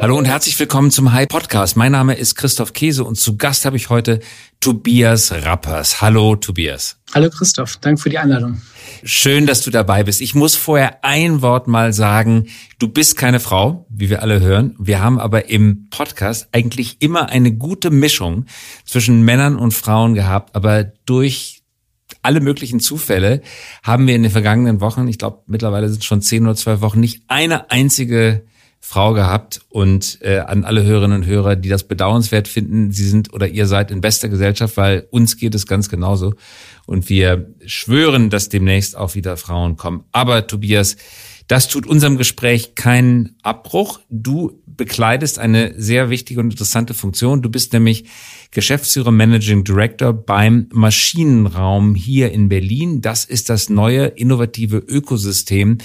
Hallo und herzlich willkommen zum High Podcast. Mein Name ist Christoph Käse und zu Gast habe ich heute Tobias Rappers. Hallo Tobias. Hallo Christoph, danke für die Einladung. Schön, dass du dabei bist. Ich muss vorher ein Wort mal sagen. Du bist keine Frau, wie wir alle hören. Wir haben aber im Podcast eigentlich immer eine gute Mischung zwischen Männern und Frauen gehabt, aber durch alle möglichen Zufälle haben wir in den vergangenen Wochen, ich glaube mittlerweile sind es schon zehn oder zwölf Wochen, nicht eine einzige Frau gehabt und äh, an alle Hörerinnen und Hörer, die das bedauernswert finden, sie sind oder ihr seid in bester Gesellschaft, weil uns geht es ganz genauso und wir schwören, dass demnächst auch wieder Frauen kommen. Aber Tobias, das tut unserem Gespräch keinen Abbruch. Du bekleidest eine sehr wichtige und interessante Funktion. Du bist nämlich Geschäftsführer Managing Director beim Maschinenraum hier in Berlin. Das ist das neue innovative Ökosystem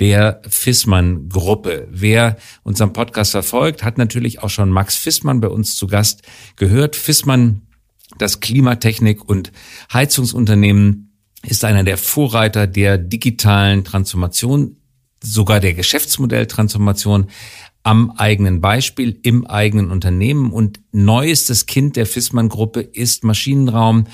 der Fissmann Gruppe. Wer unseren Podcast verfolgt, hat natürlich auch schon Max Fissmann bei uns zu Gast gehört. Fissmann, das Klimatechnik und Heizungsunternehmen, ist einer der Vorreiter der digitalen Transformation, sogar der Geschäftsmodelltransformation am eigenen Beispiel, im eigenen Unternehmen. Und neuestes Kind der Fissmann-Gruppe ist Maschinenraum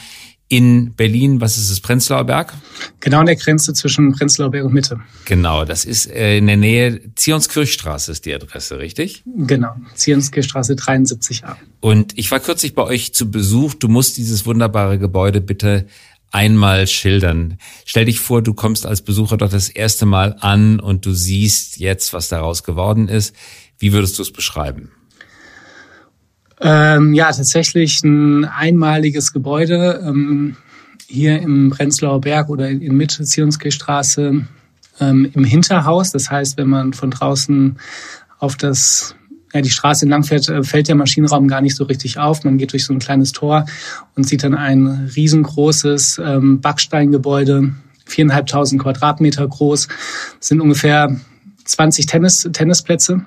in Berlin. Was ist es? Prenzlauer Berg? Genau an der Grenze zwischen Prenzlauer Berg und Mitte. Genau, das ist äh, in der Nähe Zionskirchstraße ist die Adresse, richtig? Genau, Zionskirchstraße 73a. Und ich war kürzlich bei euch zu Besuch. Du musst dieses wunderbare Gebäude bitte einmal schildern. Stell dich vor, du kommst als Besucher dort das erste Mal an und du siehst jetzt, was daraus geworden ist. Wie würdest du es beschreiben? Ähm, ja, tatsächlich ein einmaliges Gebäude ähm, hier im Prenzlauer Berg oder in Mitte Zionskirchstraße ähm, im Hinterhaus. Das heißt, wenn man von draußen auf das ja, die Straße entlang fährt, äh, fällt der Maschinenraum gar nicht so richtig auf. Man geht durch so ein kleines Tor und sieht dann ein riesengroßes ähm, Backsteingebäude, viereinhalbtausend Quadratmeter groß. Das sind ungefähr 20 Tennis, Tennisplätze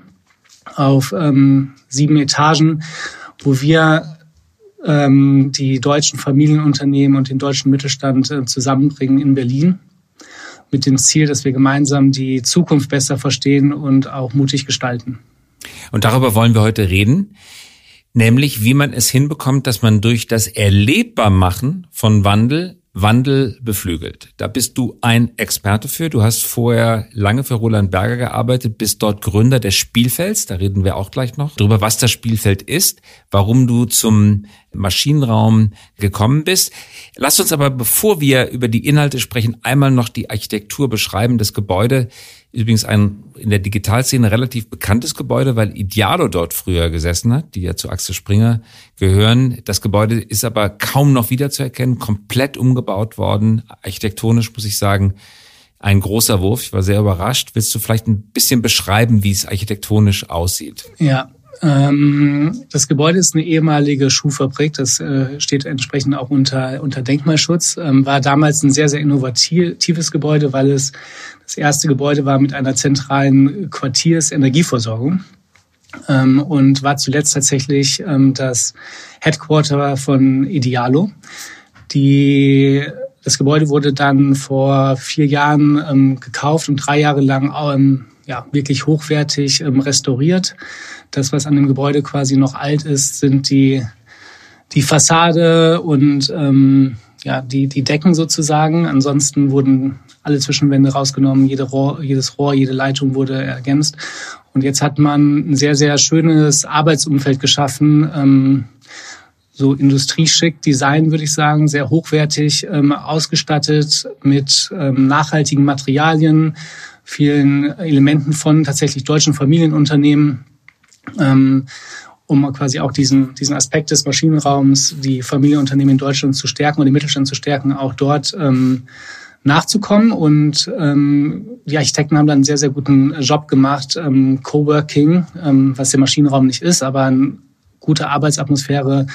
auf ähm, sieben Etagen, wo wir ähm, die deutschen Familienunternehmen und den deutschen Mittelstand äh, zusammenbringen in Berlin mit dem Ziel, dass wir gemeinsam die Zukunft besser verstehen und auch mutig gestalten. Und darüber wollen wir heute reden, nämlich wie man es hinbekommt, dass man durch das Erlebbarmachen von Wandel Wandel beflügelt. Da bist du ein Experte für. Du hast vorher lange für Roland Berger gearbeitet, bist dort Gründer des Spielfelds. Da reden wir auch gleich noch drüber, was das Spielfeld ist, warum du zum Maschinenraum gekommen bist. Lass uns aber, bevor wir über die Inhalte sprechen, einmal noch die Architektur beschreiben. Das Gebäude Übrigens ein in der Digitalszene relativ bekanntes Gebäude, weil Idealo dort früher gesessen hat, die ja zu Axel Springer gehören. Das Gebäude ist aber kaum noch wiederzuerkennen, komplett umgebaut worden. Architektonisch muss ich sagen, ein großer Wurf. Ich war sehr überrascht. Willst du vielleicht ein bisschen beschreiben, wie es architektonisch aussieht? Ja, ähm, das Gebäude ist eine ehemalige Schuhfabrik, das äh, steht entsprechend auch unter, unter Denkmalschutz, ähm, war damals ein sehr, sehr innovatives Gebäude, weil es das erste Gebäude war mit einer zentralen Quartiers-Energieversorgung ähm, und war zuletzt tatsächlich das Headquarter von Idealo. Die das Gebäude wurde dann vor vier Jahren ähm, gekauft und drei Jahre lang ähm, ja, wirklich hochwertig ähm, restauriert. Das, was an dem Gebäude quasi noch alt ist, sind die, die Fassade und ähm, ja, die, die Decken sozusagen. Ansonsten wurden alle Zwischenwände rausgenommen, jede Rohr, jedes Rohr, jede Leitung wurde ergänzt. Und jetzt hat man ein sehr, sehr schönes Arbeitsumfeld geschaffen, ähm, so industrieschick Design, würde ich sagen, sehr hochwertig ähm, ausgestattet mit ähm, nachhaltigen Materialien, vielen Elementen von tatsächlich deutschen Familienunternehmen, ähm, um quasi auch diesen, diesen Aspekt des Maschinenraums, die Familienunternehmen in Deutschland zu stärken und den Mittelstand zu stärken, auch dort ähm, nachzukommen. Und ähm, die Architekten haben dann einen sehr, sehr guten Job gemacht, ähm, Coworking, ähm, was der Maschinenraum nicht ist, aber eine gute Arbeitsatmosphäre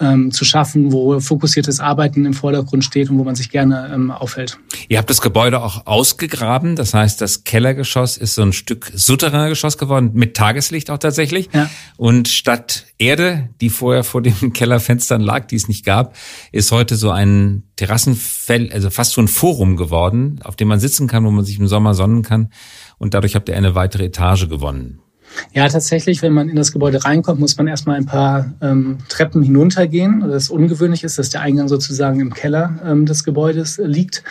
ähm, zu schaffen, wo fokussiertes Arbeiten im Vordergrund steht und wo man sich gerne ähm, aufhält. Ihr habt das Gebäude auch ausgegraben, das heißt, das Kellergeschoss ist so ein Stück Souterraingeschoss geworden, mit Tageslicht auch tatsächlich. Ja. Und statt Erde, die vorher vor den Kellerfenstern lag, die es nicht gab, ist heute so ein Terrassenfell, also fast so ein Forum geworden, auf dem man sitzen kann, wo man sich im Sommer sonnen kann. Und dadurch habt ihr eine weitere Etage gewonnen. Ja, tatsächlich, wenn man in das Gebäude reinkommt, muss man erstmal ein paar ähm, Treppen hinuntergehen. Das ungewöhnlich ist, dass der Eingang sozusagen im Keller ähm, des Gebäudes liegt.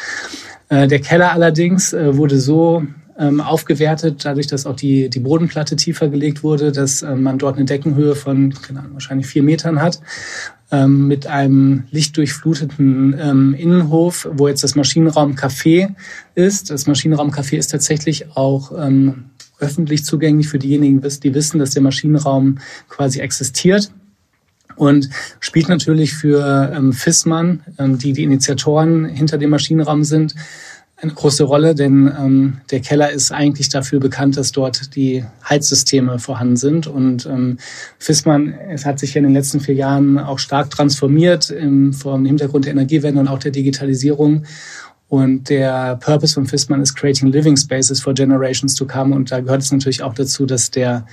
Äh, der Keller allerdings äh, wurde so ähm, aufgewertet, dadurch, dass auch die, die Bodenplatte tiefer gelegt wurde, dass ähm, man dort eine Deckenhöhe von keine Ahnung, wahrscheinlich vier Metern hat, ähm, mit einem lichtdurchfluteten ähm, Innenhof, wo jetzt das Maschinenraum Café ist. Das Maschinenraum Café ist tatsächlich auch ähm, öffentlich zugänglich für diejenigen, die wissen, dass der Maschinenraum quasi existiert und spielt natürlich für ähm, FISMAN, ähm, die die Initiatoren hinter dem Maschinenraum sind, eine große Rolle, denn ähm, der Keller ist eigentlich dafür bekannt, dass dort die Heizsysteme vorhanden sind. Und ähm, Fissmann es hat sich ja in den letzten vier Jahren auch stark transformiert im, vor dem Hintergrund der Energiewende und auch der Digitalisierung. Und der Purpose von Fissmann ist Creating Living Spaces for Generations to Come. Und da gehört es natürlich auch dazu, dass der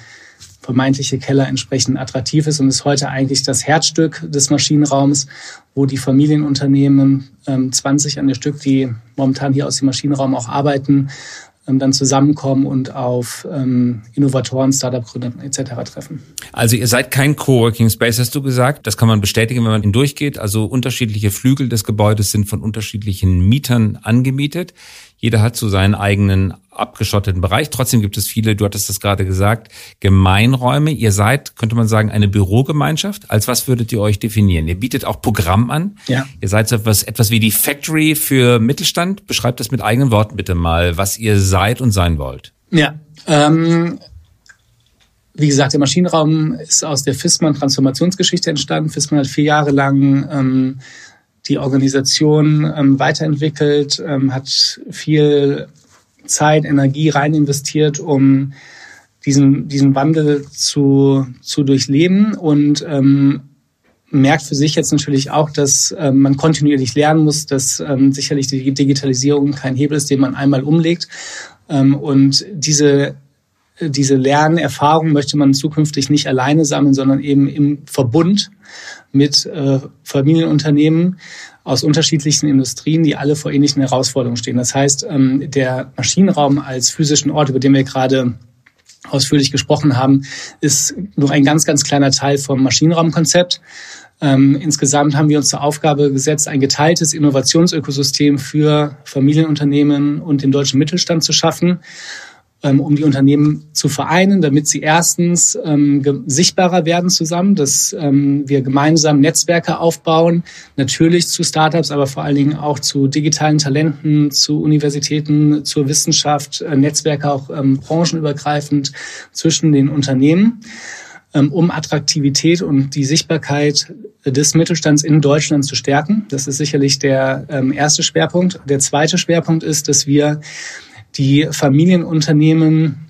vermeintliche Keller entsprechend attraktiv ist und ist heute eigentlich das Herzstück des Maschinenraums, wo die Familienunternehmen, ähm, 20 an der Stück, die momentan hier aus dem Maschinenraum auch arbeiten, ähm, dann zusammenkommen und auf ähm, Innovatoren, Startup-Gründer etc. treffen. Also ihr seid kein Coworking Space, hast du gesagt. Das kann man bestätigen, wenn man ihn durchgeht. Also unterschiedliche Flügel des Gebäudes sind von unterschiedlichen Mietern angemietet. Jeder hat so seinen eigenen abgeschotteten Bereich. Trotzdem gibt es viele, du hattest das gerade gesagt, Gemeinräume. Ihr seid, könnte man sagen, eine Bürogemeinschaft. Als was würdet ihr euch definieren? Ihr bietet auch Programm an. Ja. Ihr seid so etwas, etwas wie die Factory für Mittelstand. Beschreibt das mit eigenen Worten bitte mal, was ihr seid und sein wollt. Ja, ähm, wie gesagt, der Maschinenraum ist aus der FISMAN Transformationsgeschichte entstanden. FISMAN hat vier Jahre lang ähm, die Organisation ähm, weiterentwickelt, ähm, hat viel Zeit, Energie rein investiert, um diesen, diesen Wandel zu, zu durchleben und ähm, merkt für sich jetzt natürlich auch, dass ähm, man kontinuierlich lernen muss, dass ähm, sicherlich die Digitalisierung kein Hebel ist, den man einmal umlegt. Ähm, und diese diese Lernerfahrung möchte man zukünftig nicht alleine sammeln, sondern eben im Verbund mit äh, Familienunternehmen aus unterschiedlichsten Industrien, die alle vor ähnlichen Herausforderungen stehen. Das heißt, ähm, der Maschinenraum als physischen Ort, über den wir gerade ausführlich gesprochen haben, ist nur ein ganz, ganz kleiner Teil vom Maschinenraumkonzept. Ähm, insgesamt haben wir uns zur Aufgabe gesetzt, ein geteiltes Innovationsökosystem für Familienunternehmen und den deutschen Mittelstand zu schaffen um die Unternehmen zu vereinen, damit sie erstens ähm, sichtbarer werden zusammen, dass ähm, wir gemeinsam Netzwerke aufbauen, natürlich zu Startups, aber vor allen Dingen auch zu digitalen Talenten, zu Universitäten, zur Wissenschaft, äh, Netzwerke auch ähm, branchenübergreifend zwischen den Unternehmen ähm, um Attraktivität und die Sichtbarkeit des Mittelstands in Deutschland zu stärken. Das ist sicherlich der ähm, erste Schwerpunkt. Der zweite Schwerpunkt ist, dass wir die Familienunternehmen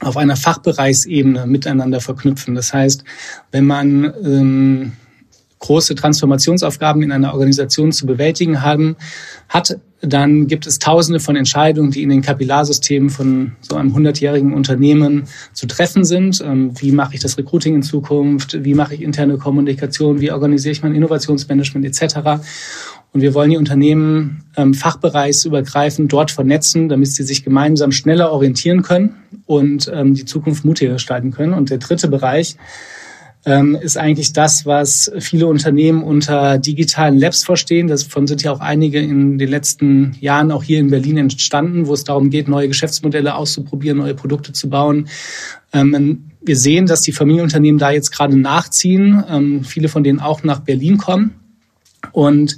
auf einer Fachbereichsebene miteinander verknüpfen. Das heißt, wenn man ähm, große Transformationsaufgaben in einer Organisation zu bewältigen haben, hat, dann gibt es tausende von Entscheidungen, die in den Kapillarsystemen von so einem hundertjährigen Unternehmen zu treffen sind. Ähm, wie mache ich das Recruiting in Zukunft? Wie mache ich interne Kommunikation? Wie organisiere ich mein Innovationsmanagement etc.? Und wir wollen die Unternehmen ähm, fachbereichsübergreifend dort vernetzen, damit sie sich gemeinsam schneller orientieren können und ähm, die Zukunft mutiger gestalten können. Und der dritte Bereich ähm, ist eigentlich das, was viele Unternehmen unter digitalen Labs verstehen. Davon sind ja auch einige in den letzten Jahren auch hier in Berlin entstanden, wo es darum geht, neue Geschäftsmodelle auszuprobieren, neue Produkte zu bauen. Ähm, wir sehen, dass die Familienunternehmen da jetzt gerade nachziehen, ähm, viele von denen auch nach Berlin kommen. Und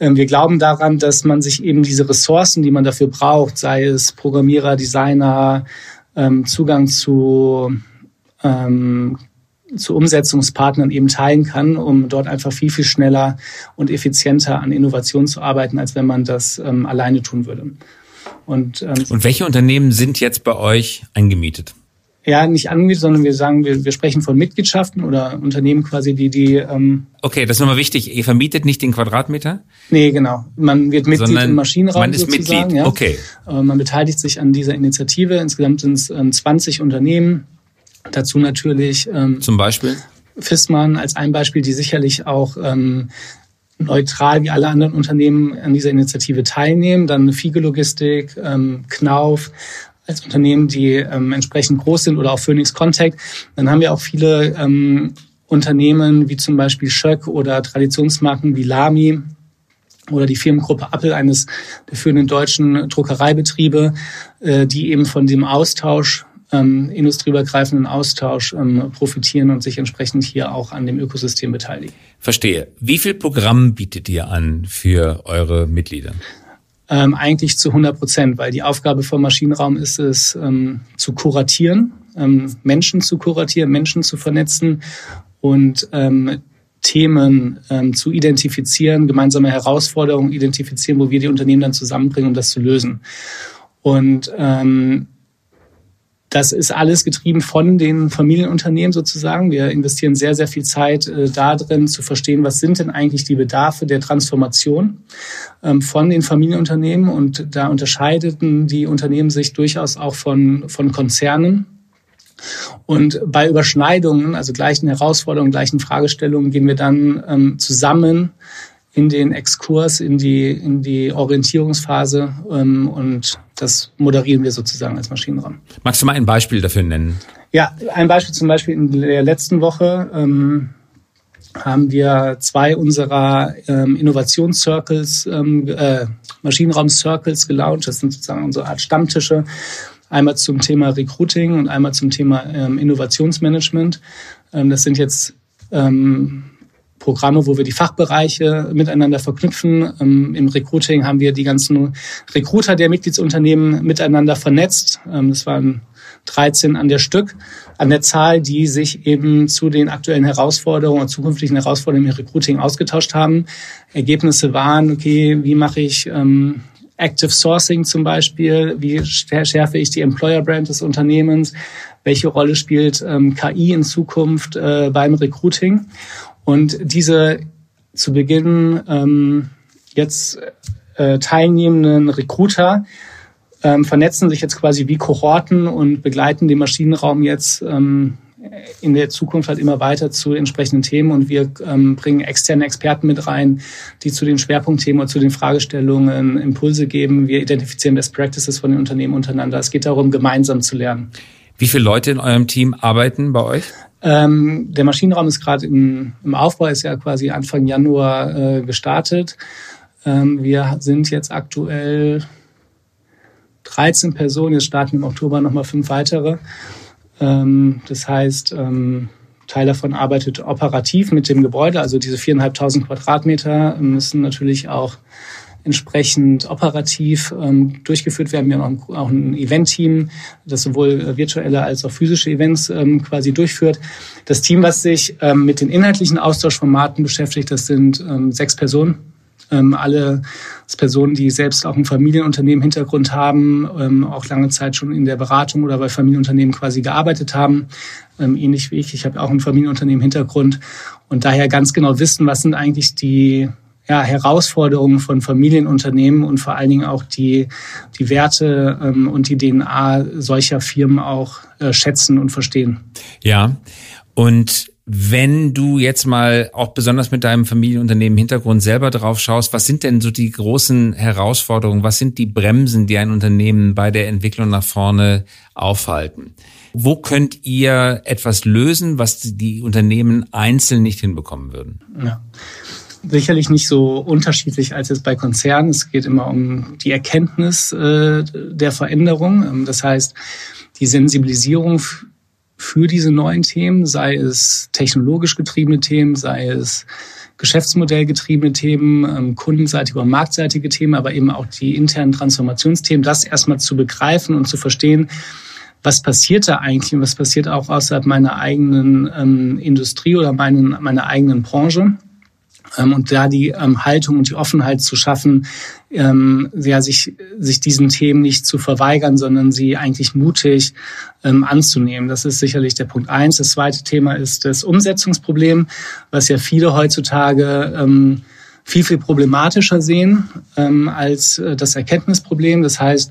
wir glauben daran, dass man sich eben diese Ressourcen, die man dafür braucht, sei es Programmierer, Designer, ähm, Zugang zu, ähm, zu Umsetzungspartnern eben teilen kann, um dort einfach viel, viel schneller und effizienter an Innovation zu arbeiten, als wenn man das alleine tun würde. Und, und welche Unternehmen sind jetzt bei euch eingemietet? Ja, nicht angemietet, sondern wir sagen, wir, wir sprechen von Mitgliedschaften oder Unternehmen quasi, die die. Ähm, okay, das ist nochmal wichtig. Ihr vermietet nicht den Quadratmeter? Nee, genau. Man wird Mitglied sondern im Maschinenraum. Man ist sozusagen, Mitglied. Ja. Okay. Äh, man beteiligt sich an dieser Initiative. Insgesamt sind es ähm, 20 Unternehmen. Dazu natürlich. Ähm, Zum Beispiel? Fissmann als ein Beispiel, die sicherlich auch ähm, neutral wie alle anderen Unternehmen an dieser Initiative teilnehmen. Dann Fiege Logistik, ähm, Knauf, als Unternehmen, die ähm, entsprechend groß sind oder auch Phoenix Contact. Dann haben wir auch viele ähm, Unternehmen wie zum Beispiel Schöck oder Traditionsmarken wie Lamy oder die Firmengruppe Apple, eines der führenden deutschen Druckereibetriebe, äh, die eben von dem Austausch ähm, industrieübergreifenden Austausch ähm, profitieren und sich entsprechend hier auch an dem Ökosystem beteiligen. Verstehe. Wie viel Programm bietet ihr an für eure Mitglieder? Ähm, eigentlich zu 100 Prozent, weil die Aufgabe vom Maschinenraum ist es, ähm, zu kuratieren, ähm, Menschen zu kuratieren, Menschen zu vernetzen und ähm, Themen ähm, zu identifizieren, gemeinsame Herausforderungen identifizieren, wo wir die Unternehmen dann zusammenbringen, um das zu lösen. Und ähm, das ist alles getrieben von den Familienunternehmen sozusagen. Wir investieren sehr, sehr viel Zeit äh, da drin zu verstehen, was sind denn eigentlich die Bedarfe der Transformation ähm, von den Familienunternehmen. Und da unterscheideten die Unternehmen sich durchaus auch von, von Konzernen. Und bei Überschneidungen, also gleichen Herausforderungen, gleichen Fragestellungen, gehen wir dann ähm, zusammen in den Exkurs, in die, in die Orientierungsphase ähm, und das moderieren wir sozusagen als Maschinenraum. Magst du mal ein Beispiel dafür nennen? Ja, ein Beispiel zum Beispiel in der letzten Woche ähm, haben wir zwei unserer ähm, Innovationscircles, ähm, äh, Maschinenraum-Circles gelauncht. Das sind sozusagen unsere Art Stammtische. Einmal zum Thema Recruiting und einmal zum Thema ähm, Innovationsmanagement. Ähm, das sind jetzt ähm, Programme, wo wir die Fachbereiche miteinander verknüpfen. Ähm, Im Recruiting haben wir die ganzen Recruiter der Mitgliedsunternehmen miteinander vernetzt. Ähm, das waren 13 an der Stück, an der Zahl, die sich eben zu den aktuellen Herausforderungen und zukünftigen Herausforderungen im Recruiting ausgetauscht haben. Ergebnisse waren, okay, wie mache ich ähm, Active Sourcing zum Beispiel, wie schärfe ich die Employer Brand des Unternehmens, welche Rolle spielt ähm, KI in Zukunft äh, beim Recruiting. Und diese zu Beginn ähm, jetzt äh, teilnehmenden Recruiter ähm, vernetzen sich jetzt quasi wie Kohorten und begleiten den Maschinenraum jetzt ähm, in der Zukunft halt immer weiter zu entsprechenden Themen und wir ähm, bringen externe Experten mit rein, die zu den Schwerpunktthemen oder zu den Fragestellungen Impulse geben. Wir identifizieren Best Practices von den Unternehmen untereinander. Es geht darum, gemeinsam zu lernen. Wie viele Leute in eurem Team arbeiten bei euch? Ähm, der Maschinenraum ist gerade im, im Aufbau, ist ja quasi Anfang Januar äh, gestartet. Ähm, wir sind jetzt aktuell 13 Personen, jetzt starten im Oktober nochmal fünf weitere. Ähm, das heißt, ähm, Teil davon arbeitet operativ mit dem Gebäude, also diese viereinhalbtausend Quadratmeter müssen natürlich auch entsprechend operativ ähm, durchgeführt werden. Wir haben auch ein Event-Team, das sowohl äh, virtuelle als auch physische Events ähm, quasi durchführt. Das Team, was sich ähm, mit den inhaltlichen Austauschformaten beschäftigt, das sind ähm, sechs Personen. Ähm, alle Personen, die selbst auch ein Familienunternehmen Hintergrund haben, ähm, auch lange Zeit schon in der Beratung oder bei Familienunternehmen quasi gearbeitet haben, ähm, ähnlich wie ich. Ich habe auch ein Familienunternehmen Hintergrund und daher ganz genau wissen, was sind eigentlich die ja, Herausforderungen von Familienunternehmen und vor allen Dingen auch die, die Werte ähm, und die DNA solcher Firmen auch äh, schätzen und verstehen. Ja, und wenn du jetzt mal auch besonders mit deinem Familienunternehmen Hintergrund selber drauf schaust, was sind denn so die großen Herausforderungen? Was sind die Bremsen, die ein Unternehmen bei der Entwicklung nach vorne aufhalten? Wo könnt ihr etwas lösen, was die Unternehmen einzeln nicht hinbekommen würden? Ja sicherlich nicht so unterschiedlich als jetzt bei Konzernen. Es geht immer um die Erkenntnis äh, der Veränderung. Ähm, das heißt, die Sensibilisierung für diese neuen Themen, sei es technologisch getriebene Themen, sei es geschäftsmodellgetriebene Themen, ähm, kundenseitige und marktseitige Themen, aber eben auch die internen Transformationsthemen, das erstmal zu begreifen und zu verstehen, was passiert da eigentlich und was passiert auch außerhalb meiner eigenen ähm, Industrie oder meinen, meiner eigenen Branche und da die ähm, Haltung und die Offenheit zu schaffen, ähm, ja, sich, sich diesen Themen nicht zu verweigern, sondern sie eigentlich mutig ähm, anzunehmen. Das ist sicherlich der Punkt eins. Das zweite Thema ist das Umsetzungsproblem, was ja viele heutzutage ähm, viel, viel problematischer sehen ähm, als äh, das Erkenntnisproblem. Das heißt,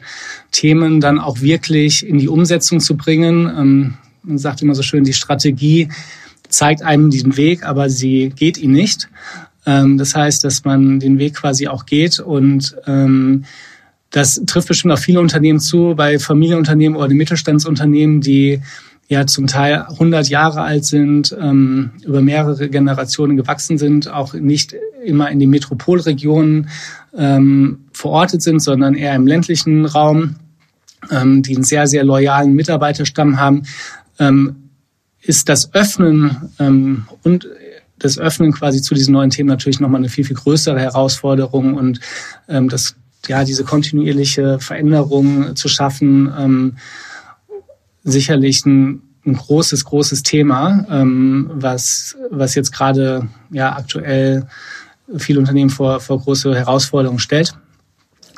Themen dann auch wirklich in die Umsetzung zu bringen. Ähm, man sagt immer so schön, die Strategie zeigt einem diesen Weg, aber sie geht ihn nicht. Ähm, das heißt, dass man den Weg quasi auch geht und ähm, Das trifft bestimmt auf viele Unternehmen zu, bei Familienunternehmen oder Mittelstandsunternehmen, die ja zum Teil 100 Jahre alt sind, ähm, über mehrere Generationen gewachsen sind, auch nicht immer in den Metropolregionen ähm, verortet sind, sondern eher im ländlichen Raum, ähm, die einen sehr, sehr loyalen Mitarbeiterstamm haben, ähm, ist das Öffnen ähm, und das Öffnen quasi zu diesen neuen Themen natürlich nochmal eine viel, viel größere Herausforderung und ähm, das ja, diese kontinuierliche Veränderung zu schaffen, ähm, sicherlich ein, ein großes, großes Thema, ähm, was, was jetzt gerade ja aktuell viele Unternehmen vor, vor große Herausforderungen stellt.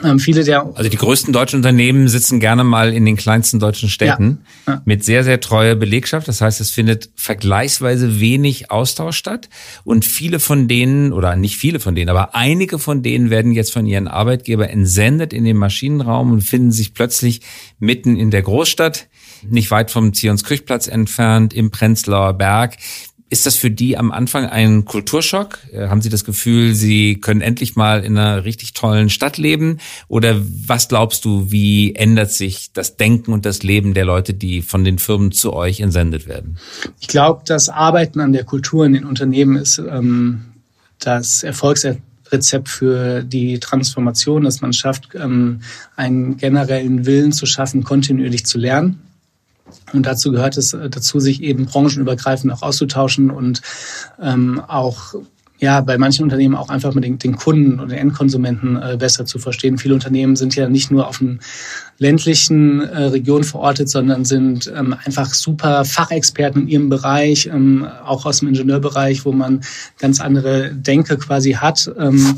Ähm, viele der also die größten deutschen Unternehmen sitzen gerne mal in den kleinsten deutschen Städten ja, ja. mit sehr, sehr treuer Belegschaft. Das heißt, es findet vergleichsweise wenig Austausch statt. Und viele von denen, oder nicht viele von denen, aber einige von denen werden jetzt von ihren Arbeitgeber entsendet in den Maschinenraum und finden sich plötzlich mitten in der Großstadt, nicht weit vom Zionskirchplatz entfernt, im Prenzlauer Berg. Ist das für die am Anfang ein Kulturschock? Äh, haben Sie das Gefühl, Sie können endlich mal in einer richtig tollen Stadt leben? Oder was glaubst du, wie ändert sich das Denken und das Leben der Leute, die von den Firmen zu euch entsendet werden? Ich glaube, das Arbeiten an der Kultur in den Unternehmen ist ähm, das Erfolgsrezept für die Transformation, dass man schafft, ähm, einen generellen Willen zu schaffen, kontinuierlich zu lernen und dazu gehört es äh, dazu, sich eben branchenübergreifend auch auszutauschen und ähm, auch ja, bei manchen Unternehmen auch einfach mit den, den Kunden und den Endkonsumenten äh, besser zu verstehen. Viele Unternehmen sind ja nicht nur auf einer ländlichen äh, Region verortet, sondern sind ähm, einfach super Fachexperten in ihrem Bereich, ähm, auch aus dem Ingenieurbereich, wo man ganz andere Denke quasi hat. Ähm,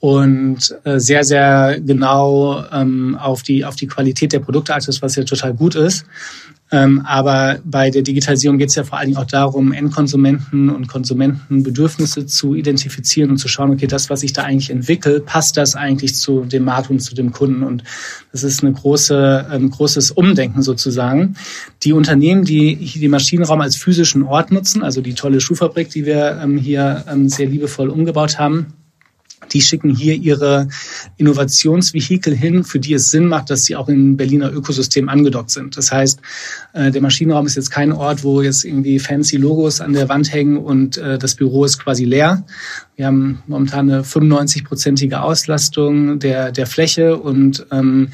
und äh, sehr, sehr genau ähm, auf, die, auf die Qualität der Produkte achtet, was ja total gut ist. Ähm, aber bei der Digitalisierung geht es ja vor allen Dingen auch darum, Endkonsumenten und Konsumentenbedürfnisse zu identifizieren und zu schauen, okay, das, was ich da eigentlich entwickle, passt das eigentlich zu dem Markt und zu dem Kunden? Und das ist eine große, ein großes Umdenken sozusagen. Die Unternehmen, die hier den Maschinenraum als physischen Ort nutzen, also die tolle Schuhfabrik, die wir ähm, hier ähm, sehr liebevoll umgebaut haben, die schicken hier ihre Innovationsvehikel hin, für die es Sinn macht, dass sie auch im Berliner Ökosystem angedockt sind. Das heißt, äh, der Maschinenraum ist jetzt kein Ort, wo jetzt irgendwie fancy Logos an der Wand hängen und äh, das Büro ist quasi leer. Wir haben momentan eine 95-prozentige Auslastung der, der Fläche und ähm,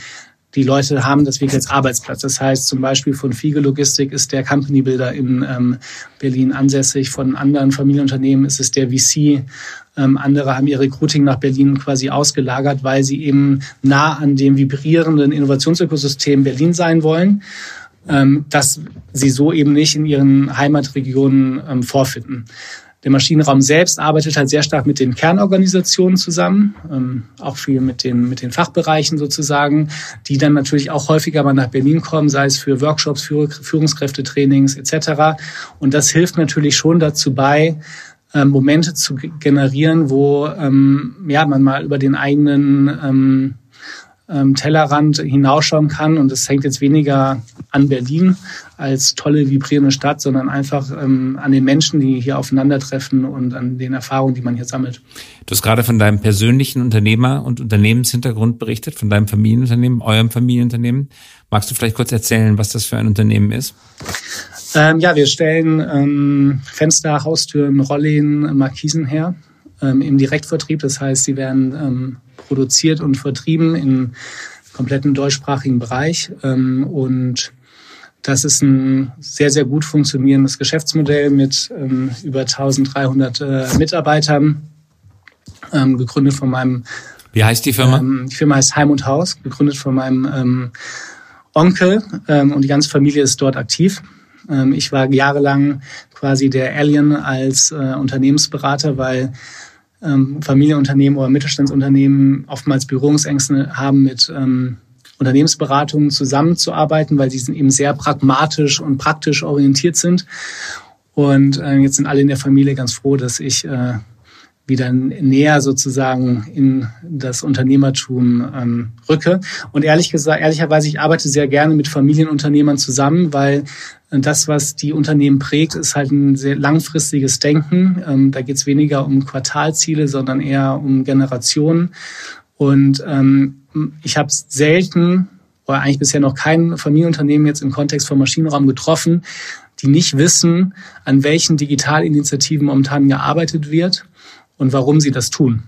die Leute haben das wirklich als Arbeitsplatz. Das heißt zum Beispiel von Fiege Logistik ist der Company Builder in ähm, Berlin ansässig, von anderen Familienunternehmen ist es der VC. Ähm, andere haben ihr Recruiting nach Berlin quasi ausgelagert, weil sie eben nah an dem vibrierenden Innovationsökosystem Berlin sein wollen ähm, dass sie so eben nicht in ihren Heimatregionen ähm, vorfinden. Der Maschinenraum selbst arbeitet halt sehr stark mit den Kernorganisationen zusammen, ähm, auch viel mit den, mit den Fachbereichen sozusagen, die dann natürlich auch häufiger mal nach Berlin kommen, sei es für Workshops, Führungskräftetrainings etc. Und das hilft natürlich schon dazu bei, ähm, Momente zu generieren, wo ähm, ja, man mal über den eigenen ähm, Tellerrand hinausschauen kann. Und es hängt jetzt weniger an Berlin als tolle, vibrierende Stadt, sondern einfach ähm, an den Menschen, die hier aufeinandertreffen und an den Erfahrungen, die man hier sammelt. Du hast gerade von deinem persönlichen Unternehmer- und Unternehmenshintergrund berichtet, von deinem Familienunternehmen, eurem Familienunternehmen. Magst du vielleicht kurz erzählen, was das für ein Unternehmen ist? Ähm, ja, wir stellen ähm, Fenster, Haustüren, Rollläden, Markisen her ähm, im Direktvertrieb. Das heißt, sie werden ähm, produziert und vertrieben im kompletten deutschsprachigen Bereich. Ähm, und das ist ein sehr, sehr gut funktionierendes Geschäftsmodell mit ähm, über 1300 äh, Mitarbeitern, ähm, gegründet von meinem. Wie heißt die Firma? Die Firma heißt Heim und Haus, gegründet von meinem Onkel und die ganze Familie ist dort aktiv. Ich war jahrelang quasi der Alien als äh, Unternehmensberater, weil ähm, Familienunternehmen oder Mittelstandsunternehmen oftmals Berührungsängste haben mit ähm, Unternehmensberatungen zusammenzuarbeiten, weil sie eben sehr pragmatisch und praktisch orientiert sind. Und äh, jetzt sind alle in der Familie ganz froh, dass ich äh, wieder näher sozusagen in das Unternehmertum ähm, rücke. Und ehrlich gesagt, ehrlicherweise, ich arbeite sehr gerne mit Familienunternehmern zusammen, weil das, was die Unternehmen prägt, ist halt ein sehr langfristiges Denken. Ähm, da geht es weniger um Quartalziele, sondern eher um Generationen. Und ähm, ich habe selten oder eigentlich bisher noch kein Familienunternehmen jetzt im Kontext von Maschinenraum getroffen, die nicht wissen, an welchen Digitalinitiativen momentan gearbeitet wird und warum sie das tun.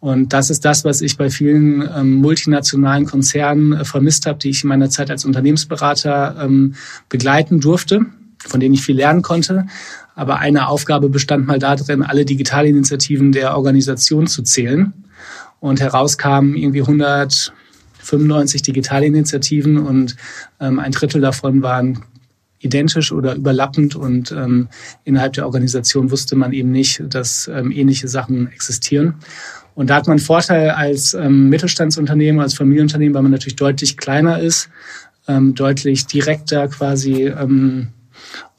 Und das ist das, was ich bei vielen ähm, multinationalen Konzernen äh, vermisst habe, die ich in meiner Zeit als Unternehmensberater ähm, begleiten durfte, von denen ich viel lernen konnte. Aber eine Aufgabe bestand mal darin, alle Digitalinitiativen der Organisation zu zählen. Und heraus kamen irgendwie 195 Digitalinitiativen und ähm, ein Drittel davon waren identisch oder überlappend und ähm, innerhalb der Organisation wusste man eben nicht, dass ähm, ähnliche Sachen existieren. Und da hat man Vorteil als ähm, Mittelstandsunternehmen, als Familienunternehmen, weil man natürlich deutlich kleiner ist, ähm, deutlich direkter quasi ähm,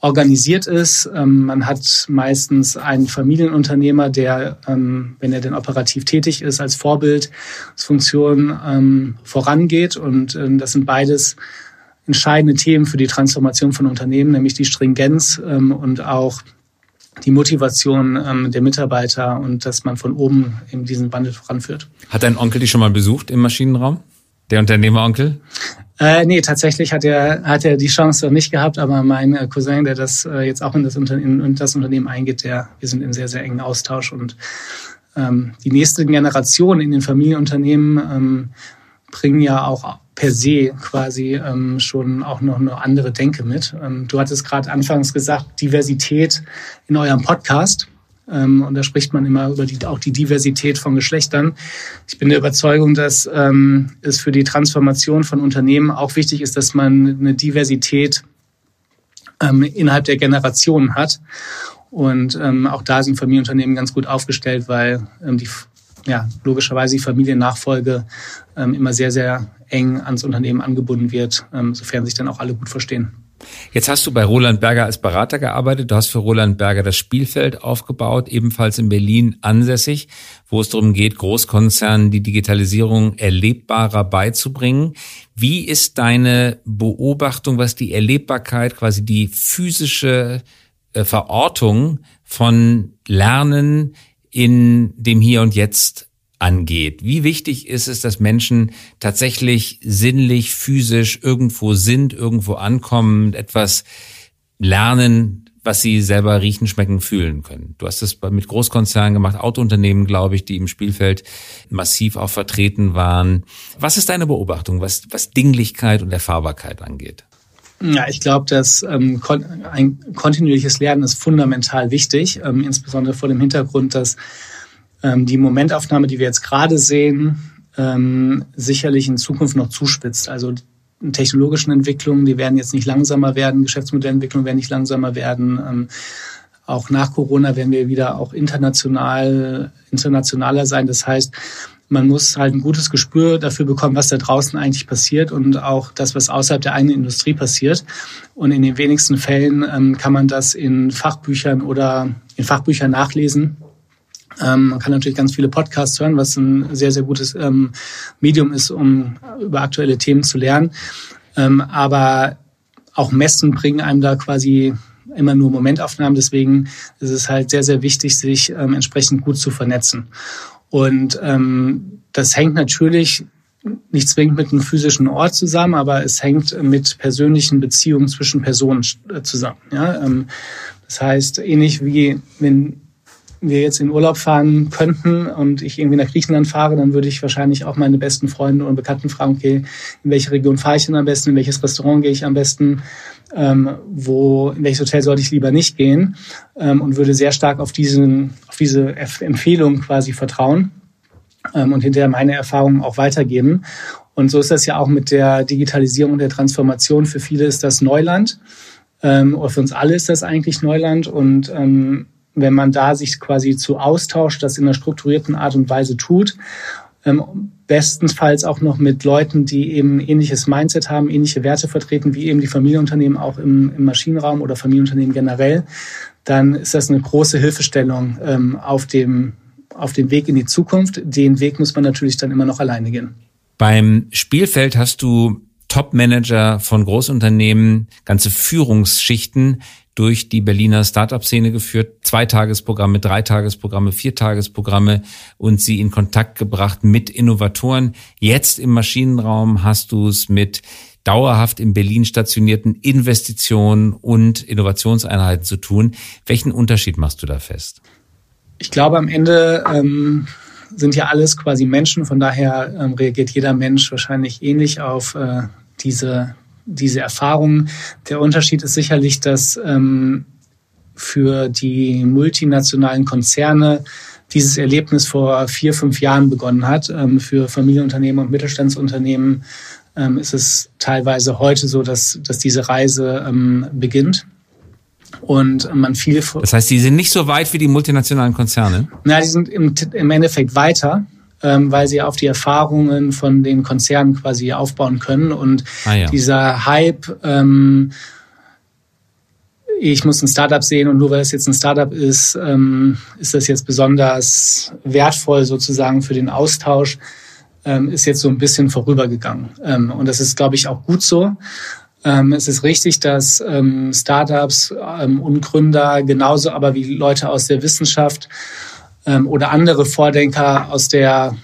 organisiert ist. Ähm, man hat meistens einen Familienunternehmer, der, ähm, wenn er denn operativ tätig ist, als Vorbildfunktion ähm, vorangeht. Und ähm, das sind beides entscheidende Themen für die Transformation von Unternehmen, nämlich die Stringenz ähm, und auch die Motivation ähm, der Mitarbeiter und dass man von oben eben diesen Wandel voranführt. Hat dein Onkel dich schon mal besucht im Maschinenraum? Der Unternehmeronkel? Äh, nee, tatsächlich hat er, hat er die Chance noch nicht gehabt, aber mein äh, Cousin, der das äh, jetzt auch in das, Unter in das Unternehmen eingeht, der, wir sind in sehr, sehr engen Austausch und ähm, die nächste Generation in den Familienunternehmen ähm, bringen ja auch per se quasi ähm, schon auch noch eine andere Denke mit. Ähm, du hattest gerade anfangs gesagt, Diversität in eurem Podcast. Ähm, und da spricht man immer über die, auch die Diversität von Geschlechtern. Ich bin der Überzeugung, dass ähm, es für die Transformation von Unternehmen auch wichtig ist, dass man eine Diversität ähm, innerhalb der Generationen hat. Und ähm, auch da sind Familienunternehmen ganz gut aufgestellt, weil ähm, die ja, logischerweise die Familiennachfolge ähm, immer sehr, sehr eng ans Unternehmen angebunden wird, ähm, sofern sich dann auch alle gut verstehen. Jetzt hast du bei Roland Berger als Berater gearbeitet. Du hast für Roland Berger das Spielfeld aufgebaut, ebenfalls in Berlin ansässig, wo es darum geht, Großkonzernen die Digitalisierung erlebbarer beizubringen. Wie ist deine Beobachtung, was die Erlebbarkeit, quasi die physische äh, Verortung von Lernen in dem Hier und Jetzt angeht. Wie wichtig ist es, dass Menschen tatsächlich sinnlich, physisch irgendwo sind, irgendwo ankommen, etwas lernen, was sie selber riechen, schmecken, fühlen können. Du hast es mit Großkonzernen gemacht, Autounternehmen, glaube ich, die im Spielfeld massiv auch vertreten waren. Was ist deine Beobachtung, was, was Dinglichkeit und Erfahrbarkeit angeht? Ja, ich glaube, dass ähm, ein kontinuierliches Lernen ist fundamental wichtig, ähm, insbesondere vor dem Hintergrund, dass ähm, die Momentaufnahme, die wir jetzt gerade sehen, ähm, sicherlich in Zukunft noch zuspitzt. Also technologischen Entwicklungen, die werden jetzt nicht langsamer werden, Geschäftsmodellentwicklungen werden nicht langsamer werden. Ähm, auch nach Corona werden wir wieder auch international, internationaler sein. Das heißt, man muss halt ein gutes Gespür dafür bekommen, was da draußen eigentlich passiert und auch das, was außerhalb der eigenen Industrie passiert. Und in den wenigsten Fällen ähm, kann man das in Fachbüchern oder in Fachbüchern nachlesen. Ähm, man kann natürlich ganz viele Podcasts hören, was ein sehr, sehr gutes ähm, Medium ist, um über aktuelle Themen zu lernen. Ähm, aber auch Messen bringen einem da quasi immer nur Momentaufnahmen. Deswegen ist es halt sehr, sehr wichtig, sich ähm, entsprechend gut zu vernetzen. Und ähm, das hängt natürlich nicht zwingend mit einem physischen Ort zusammen, aber es hängt mit persönlichen Beziehungen zwischen Personen äh, zusammen. Ja? Ähm, das heißt, ähnlich wie wenn wir jetzt in Urlaub fahren könnten und ich irgendwie nach Griechenland fahre, dann würde ich wahrscheinlich auch meine besten Freunde und Bekannten fragen, okay, in welche Region fahre ich denn am besten, in welches Restaurant gehe ich am besten, ähm, wo, in welches Hotel sollte ich lieber nicht gehen ähm, und würde sehr stark auf, diesen, auf diese Empfehlung quasi vertrauen ähm, und hinterher meine Erfahrungen auch weitergeben. Und so ist das ja auch mit der Digitalisierung und der Transformation. Für viele ist das Neuland. Ähm, oder für uns alle ist das eigentlich Neuland. Und ähm, wenn man da sich quasi zu austauscht, das in einer strukturierten Art und Weise tut, ähm, bestenfalls auch noch mit Leuten, die eben ähnliches Mindset haben, ähnliche Werte vertreten, wie eben die Familienunternehmen auch im, im Maschinenraum oder Familienunternehmen generell, dann ist das eine große Hilfestellung ähm, auf dem auf dem Weg in die Zukunft. Den Weg muss man natürlich dann immer noch alleine gehen. Beim Spielfeld hast du Top-Manager von Großunternehmen, ganze Führungsschichten durch die Berliner Startup-Szene geführt, Zweitagesprogramme, Dreitagesprogramme, Viertagesprogramme und sie in Kontakt gebracht mit Innovatoren. Jetzt im Maschinenraum hast du es mit dauerhaft in Berlin stationierten Investitionen und Innovationseinheiten zu tun. Welchen Unterschied machst du da fest? Ich glaube, am Ende ähm, sind ja alles quasi Menschen, von daher ähm, reagiert jeder Mensch wahrscheinlich ähnlich auf äh, diese, diese Erfahrungen. Der Unterschied ist sicherlich, dass ähm, für die multinationalen Konzerne dieses Erlebnis vor vier, fünf Jahren begonnen hat. Ähm, für Familienunternehmen und Mittelstandsunternehmen ähm, ist es teilweise heute so, dass, dass diese Reise ähm, beginnt. Und man viel. Das heißt, die sind nicht so weit wie die multinationalen Konzerne? Na, die sind im, im Endeffekt weiter, weil sie auf die Erfahrungen von den Konzernen quasi aufbauen können. Und ah, ja. dieser Hype, ähm, ich muss ein Startup sehen und nur weil es jetzt ein Startup ist, ähm, ist das jetzt besonders wertvoll sozusagen für den Austausch, ähm, ist jetzt so ein bisschen vorübergegangen. Ähm, und das ist, glaube ich, auch gut so. Ähm, es ist richtig, dass ähm, Startups ähm, und Gründer genauso aber wie Leute aus der Wissenschaft ähm, oder andere Vordenker aus der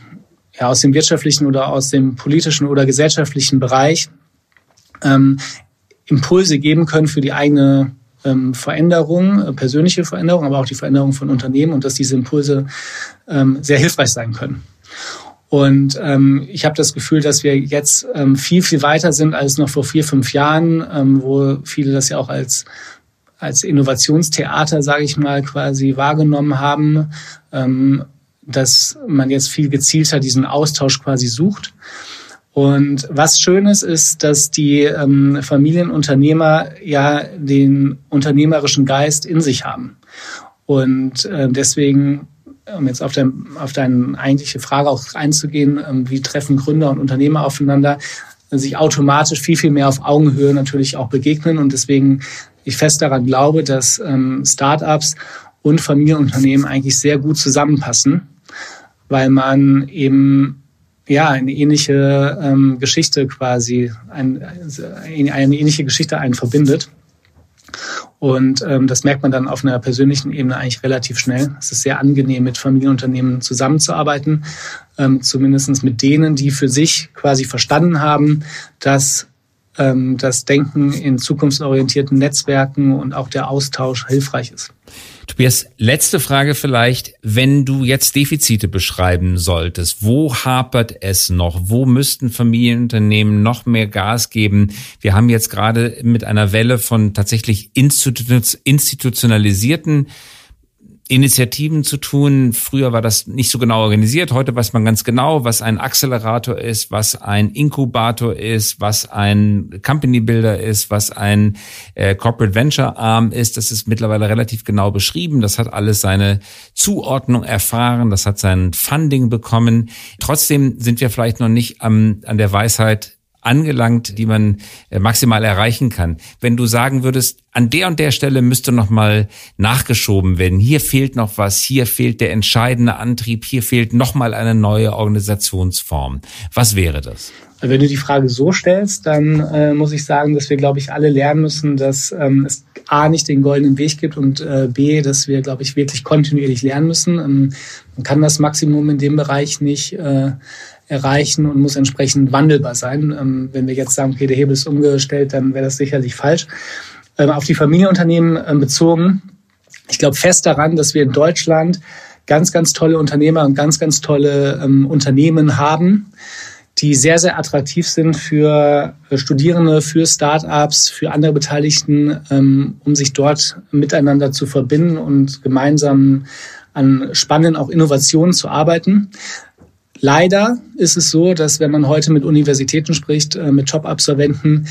ja, aus dem wirtschaftlichen oder aus dem politischen oder gesellschaftlichen Bereich ähm, Impulse geben können für die eigene ähm, Veränderung, äh, persönliche Veränderung, aber auch die Veränderung von Unternehmen und dass diese Impulse ähm, sehr hilfreich sein können. Und ähm, ich habe das Gefühl, dass wir jetzt ähm, viel, viel weiter sind als noch vor vier, fünf Jahren, ähm, wo viele das ja auch als als Innovationstheater, sage ich mal, quasi wahrgenommen haben, ähm, dass man jetzt viel gezielter diesen Austausch quasi sucht. Und was Schönes ist, dass die ähm, Familienunternehmer ja den unternehmerischen Geist in sich haben. Und äh, deswegen um jetzt auf, dein, auf deine eigentliche Frage auch einzugehen, ähm, wie treffen Gründer und Unternehmer aufeinander, sich automatisch viel, viel mehr auf Augenhöhe natürlich auch begegnen. Und deswegen ich fest daran glaube, dass ähm, Startups und Familienunternehmen eigentlich sehr gut zusammenpassen, weil man eben ja eine ähnliche ähm, Geschichte quasi, ein, eine ähnliche Geschichte einen verbindet. Und ähm, das merkt man dann auf einer persönlichen Ebene eigentlich relativ schnell. Es ist sehr angenehm, mit Familienunternehmen zusammenzuarbeiten, ähm, zumindest mit denen, die für sich quasi verstanden haben, dass ähm, das Denken in zukunftsorientierten Netzwerken und auch der Austausch hilfreich ist. Tobias, letzte Frage vielleicht. Wenn du jetzt Defizite beschreiben solltest, wo hapert es noch? Wo müssten Familienunternehmen noch mehr Gas geben? Wir haben jetzt gerade mit einer Welle von tatsächlich institutionalisierten Initiativen zu tun. Früher war das nicht so genau organisiert. Heute weiß man ganz genau, was ein Accelerator ist, was ein Inkubator ist, was ein Company Builder ist, was ein äh, Corporate Venture Arm ist. Das ist mittlerweile relativ genau beschrieben. Das hat alles seine Zuordnung erfahren. Das hat sein Funding bekommen. Trotzdem sind wir vielleicht noch nicht am, an der Weisheit angelangt, die man äh, maximal erreichen kann. Wenn du sagen würdest, an der und der Stelle müsste noch mal nachgeschoben werden. Hier fehlt noch was, hier fehlt der entscheidende Antrieb, hier fehlt noch mal eine neue Organisationsform. Was wäre das? Wenn du die Frage so stellst, dann äh, muss ich sagen, dass wir, glaube ich, alle lernen müssen, dass ähm, es A nicht den goldenen Weg gibt und äh, B, dass wir, glaube ich, wirklich kontinuierlich lernen müssen. Ähm, man kann das Maximum in dem Bereich nicht äh, erreichen und muss entsprechend wandelbar sein. Ähm, wenn wir jetzt sagen, okay, der Hebel ist umgestellt, dann wäre das sicherlich falsch. Ähm, auf die Familienunternehmen ähm, bezogen, ich glaube fest daran, dass wir in Deutschland ganz, ganz tolle Unternehmer und ganz, ganz tolle ähm, Unternehmen haben, die sehr, sehr attraktiv sind für äh, Studierende, für Start-ups, für andere Beteiligten, ähm, um sich dort miteinander zu verbinden und gemeinsam an spannenden auch Innovationen zu arbeiten. Leider ist es so, dass wenn man heute mit Universitäten spricht, äh, mit Top-Absolventen,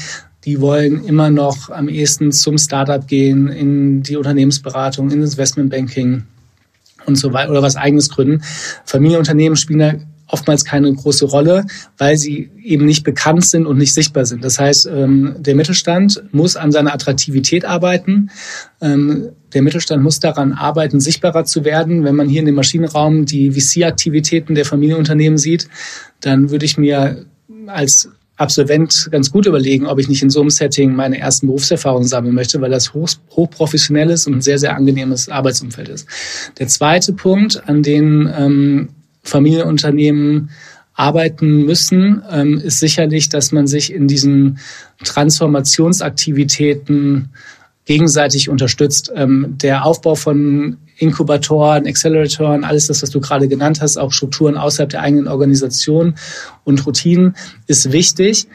die wollen immer noch am ehesten zum Startup gehen, in die Unternehmensberatung, in das Investmentbanking und so weiter oder was eigenes gründen. Familienunternehmen spielen da oftmals keine große Rolle, weil sie eben nicht bekannt sind und nicht sichtbar sind. Das heißt, ähm, der Mittelstand muss an seiner Attraktivität arbeiten. Ähm, der Mittelstand muss daran arbeiten, sichtbarer zu werden. Wenn man hier in dem Maschinenraum die VC-Aktivitäten der Familienunternehmen sieht, dann würde ich mir als Absolvent ganz gut überlegen, ob ich nicht in so einem Setting meine ersten Berufserfahrungen sammeln möchte, weil das hoch, hochprofessionell ist und ein sehr, sehr angenehmes Arbeitsumfeld ist. Der zweite Punkt, an den ähm, Familienunternehmen arbeiten müssen, ähm, ist sicherlich, dass man sich in diesen Transformationsaktivitäten gegenseitig unterstützt. Ähm, der Aufbau von Inkubatoren, Acceleratoren, alles das, was du gerade genannt hast, auch Strukturen außerhalb der eigenen Organisation und Routinen ist wichtig.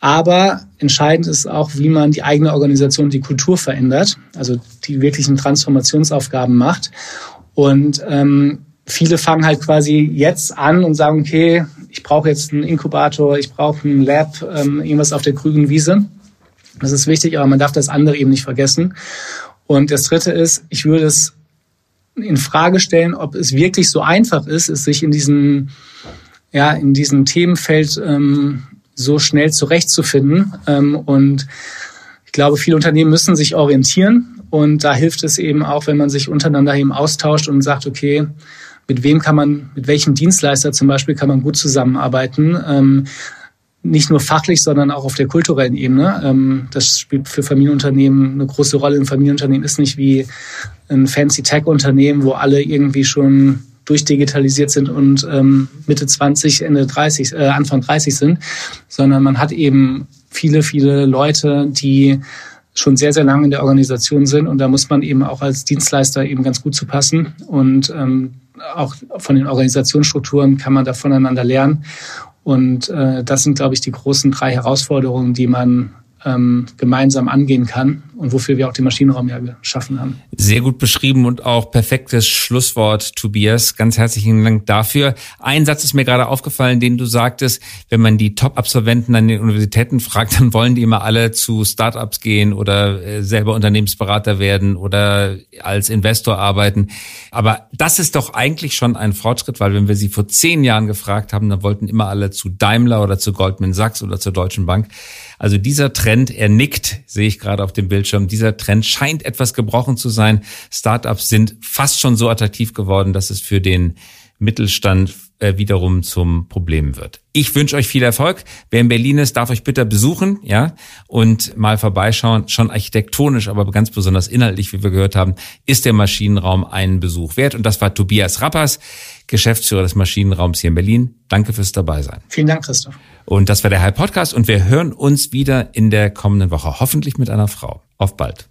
Aber entscheidend ist auch, wie man die eigene Organisation, die Kultur verändert, also die wirklichen Transformationsaufgaben macht. Und ähm, viele fangen halt quasi jetzt an und sagen, okay, ich brauche jetzt einen Inkubator, ich brauche ein Lab, ähm, irgendwas auf der grünen Wiese. Das ist wichtig, aber man darf das andere eben nicht vergessen. Und das Dritte ist, ich würde es in Frage stellen, ob es wirklich so einfach ist, es sich in diesem, ja, in diesem Themenfeld ähm, so schnell zurechtzufinden. Ähm, und ich glaube, viele Unternehmen müssen sich orientieren. Und da hilft es eben auch, wenn man sich untereinander eben austauscht und sagt, okay, mit wem kann man, mit welchem Dienstleister zum Beispiel kann man gut zusammenarbeiten. Ähm, nicht nur fachlich, sondern auch auf der kulturellen Ebene. Ähm, das spielt für Familienunternehmen eine große Rolle. Ein Familienunternehmen ist nicht wie ein fancy Tech-Unternehmen, wo alle irgendwie schon durchdigitalisiert sind und ähm, Mitte 20, Ende 30, äh, Anfang 30 sind, sondern man hat eben viele, viele Leute, die schon sehr, sehr lange in der Organisation sind und da muss man eben auch als Dienstleister eben ganz gut zu passen und ähm, auch von den Organisationsstrukturen kann man da voneinander lernen. Und äh, das sind, glaube ich, die großen drei Herausforderungen, die man ähm, gemeinsam angehen kann und wofür wir auch den Maschinenraum ja geschaffen haben. Sehr gut beschrieben und auch perfektes Schlusswort, Tobias. Ganz herzlichen Dank dafür. Ein Satz ist mir gerade aufgefallen, den du sagtest, wenn man die Top-Absolventen an den Universitäten fragt, dann wollen die immer alle zu Startups gehen oder äh, selber Unternehmensberater werden oder als Investor arbeiten. Aber das ist doch eigentlich schon ein Fortschritt, weil wenn wir sie vor zehn Jahren gefragt haben, dann wollten immer alle zu Daimler oder zu Goldman Sachs oder zur Deutschen Bank. Also dieser Trend, er nickt, sehe ich gerade auf dem Bildschirm, dieser Trend scheint etwas gebrochen zu sein. Startups sind fast schon so attraktiv geworden, dass es für den Mittelstand äh, wiederum zum Problem wird. Ich wünsche euch viel Erfolg. Wer in Berlin ist, darf euch bitte besuchen, ja, und mal vorbeischauen. Schon architektonisch, aber ganz besonders inhaltlich, wie wir gehört haben, ist der Maschinenraum einen Besuch wert. Und das war Tobias Rappers, Geschäftsführer des Maschinenraums hier in Berlin. Danke fürs Dabeisein. Vielen Dank, Christoph. Und das war der Hype Podcast und wir hören uns wieder in der kommenden Woche, hoffentlich mit einer Frau. Auf bald.